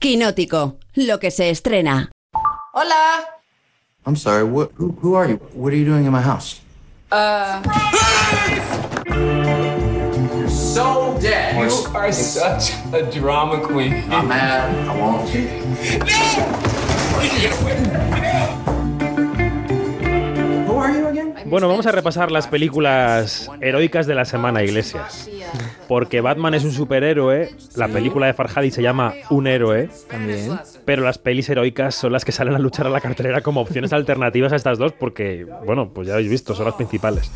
Quinótico, lo que se estrena. Hola. I'm sorry, what, who, who are you? What are you doing in my house? Uh, So dead. You are such a drama queen. I'm mad. I are you again? Bueno, vamos a repasar las películas heroicas de la semana, Iglesias. Porque Batman es un superhéroe, la película de Farhadi se llama Un héroe, También. pero las pelis heroicas son las que salen a luchar a la cartelera como opciones alternativas a estas dos, porque, bueno, pues ya habéis visto, son las principales.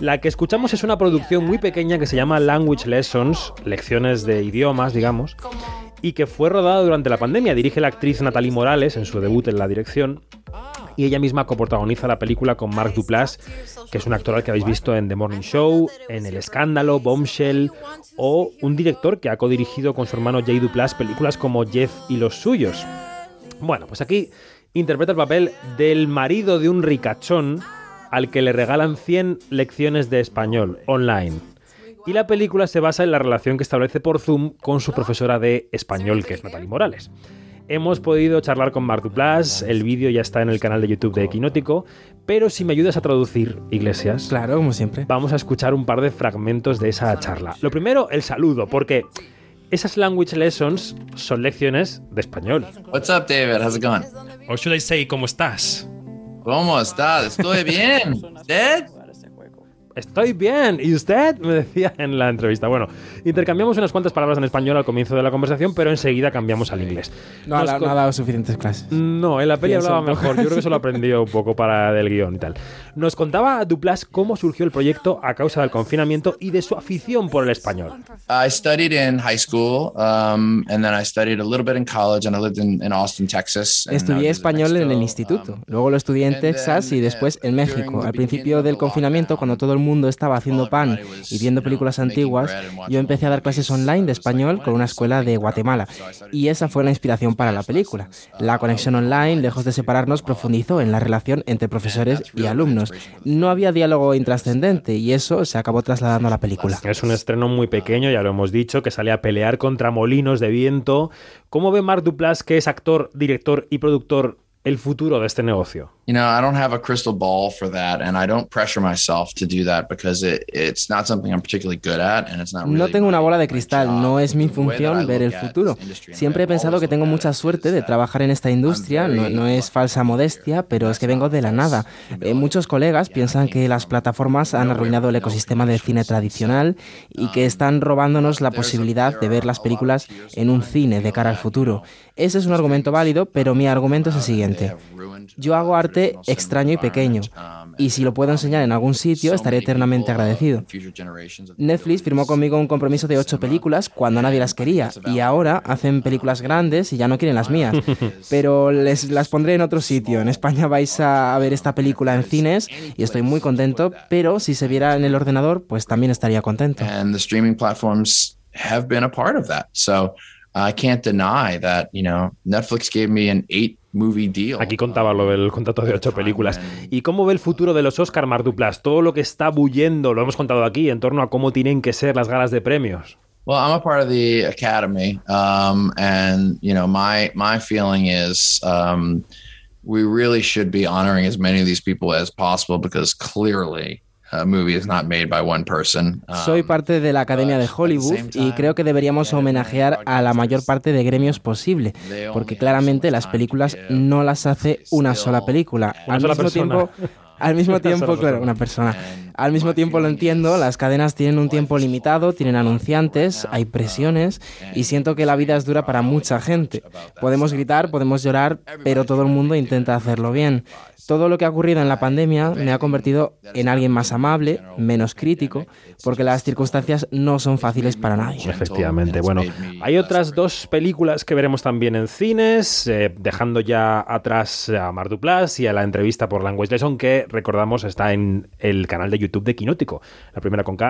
La que escuchamos es una producción muy pequeña que se llama Language Lessons, lecciones de idiomas, digamos, y que fue rodada durante la pandemia. Dirige la actriz Natalie Morales en su debut en la dirección. Y ella misma coprotagoniza la película con Mark Duplass, que es un actor al que habéis visto en The Morning Show, en El Escándalo, Bombshell, o un director que ha codirigido con su hermano Jay Duplass películas como Jeff y los suyos. Bueno, pues aquí interpreta el papel del marido de un ricachón al que le regalan 100 lecciones de español online. Y la película se basa en la relación que establece por Zoom con su profesora de español, que es Natalie Morales. Hemos podido charlar con Mark Duplass, el vídeo ya está en el canal de YouTube de Equinótico, pero si me ayudas a traducir, Iglesias, Claro, como siempre. vamos a escuchar un par de fragmentos de esa charla. Lo primero, el saludo, porque esas language lessons son lecciones de español. What's up, David? How's it going? Or should I say, ¿cómo estás? ¿Cómo estás? Estoy bien. ¿Usted? Estoy bien. ¿Y usted? Me decía en la entrevista. Bueno, intercambiamos unas cuantas palabras en español al comienzo de la conversación, pero enseguida cambiamos al inglés. No, ha no ha dado suficientes clases. No, en la peli hablaba mejor. Yo creo que eso lo aprendió un poco para del guion y tal. Nos contaba Duplas cómo surgió el proyecto a causa del confinamiento y de su afición por el español. I studied in high school, um, and then I studied a little bit in college, and I lived in, in Austin, Texas. Estudié español en el instituto, um, luego lo estudié en and Texas then, y después en uh, México. Al principio del confinamiento, cuando todo el mundo estaba haciendo pan y viendo películas antiguas, yo empecé a dar clases online de español con una escuela de that? Guatemala. Y esa fue la inspiración para la película. La conexión online, lejos de separarnos, profundizó en la relación entre profesores y alumnos. No había diálogo intrascendente y eso se acabó trasladando a la película. Es un estreno muy pequeño, ya lo hemos dicho, que sale a pelear contra molinos de viento. ¿Cómo ve Mark Duplass, que es actor, director y productor, el futuro de este negocio? You know, I don't have a crystal ball for that, and I don't pressure myself to do that because it, it's not something I'm particularly good at, and it's not. No really tengo una bola de cristal, no es mi función ver el futuro. Siempre he pensado que tengo mucha suerte de trabajar en esta industria, no, no es falsa modestia, pero es que vengo de la nada. Eh, muchos colegas piensan que las plataformas han arruinado el ecosistema del cine tradicional y que están robándonos la posibilidad de ver las películas en un cine de cara al futuro. Ese es un argumento válido, pero mi argumento es el siguiente. Yo hago arte extraño y pequeño, y si lo puedo enseñar en algún sitio, estaré eternamente agradecido. Netflix firmó conmigo un compromiso de ocho películas cuando nadie las quería y ahora hacen películas grandes y ya no quieren las mías. Pero les las pondré en otro sitio. En España vais a ver esta película en cines y estoy muy contento, pero si se viera en el ordenador, pues también estaría contento. And the streaming platforms have been a part of that. So I can't deny that. You know, Netflix gave me an eight movie deal. Aquí contaba lo del contrato de ocho películas. ¿Y cómo ve el futuro de los Oscar, Mark Duplass? Todo lo que está bullendo, lo hemos contado aquí, en torno a cómo tienen que ser las galas de premios. Well, I'm a part of the academy, um, and you know, my my feeling is um, we really should be honoring as many of these people as possible because clearly a movie is not made by one person. Um, Soy parte de la Academia de Hollywood y creo que deberíamos homenajear a la mayor parte de gremios posible, porque claramente las películas no las hace una sola película. Al mismo persona. tiempo, al mismo Una tiempo, sola claro, persona. una persona. And Al mismo tiempo lo entiendo, is las cadenas tienen un tiempo limitado, tienen anunciantes, hay presiones y siento que la vida es dura para mucha gente. Podemos gritar, podemos llorar, pero todo el mundo intenta hacerlo bien. Todo lo que ha ocurrido en la pandemia me ha convertido en alguien más amable, menos crítico, porque las circunstancias no son fáciles para nadie. Efectivamente. Bueno, hay otras dos películas que veremos también en cines, eh, dejando ya atrás a Mar Duplass y a la entrevista por Language Lesson, que recordamos está en el canal de YouTube de Quinótico. La primera con K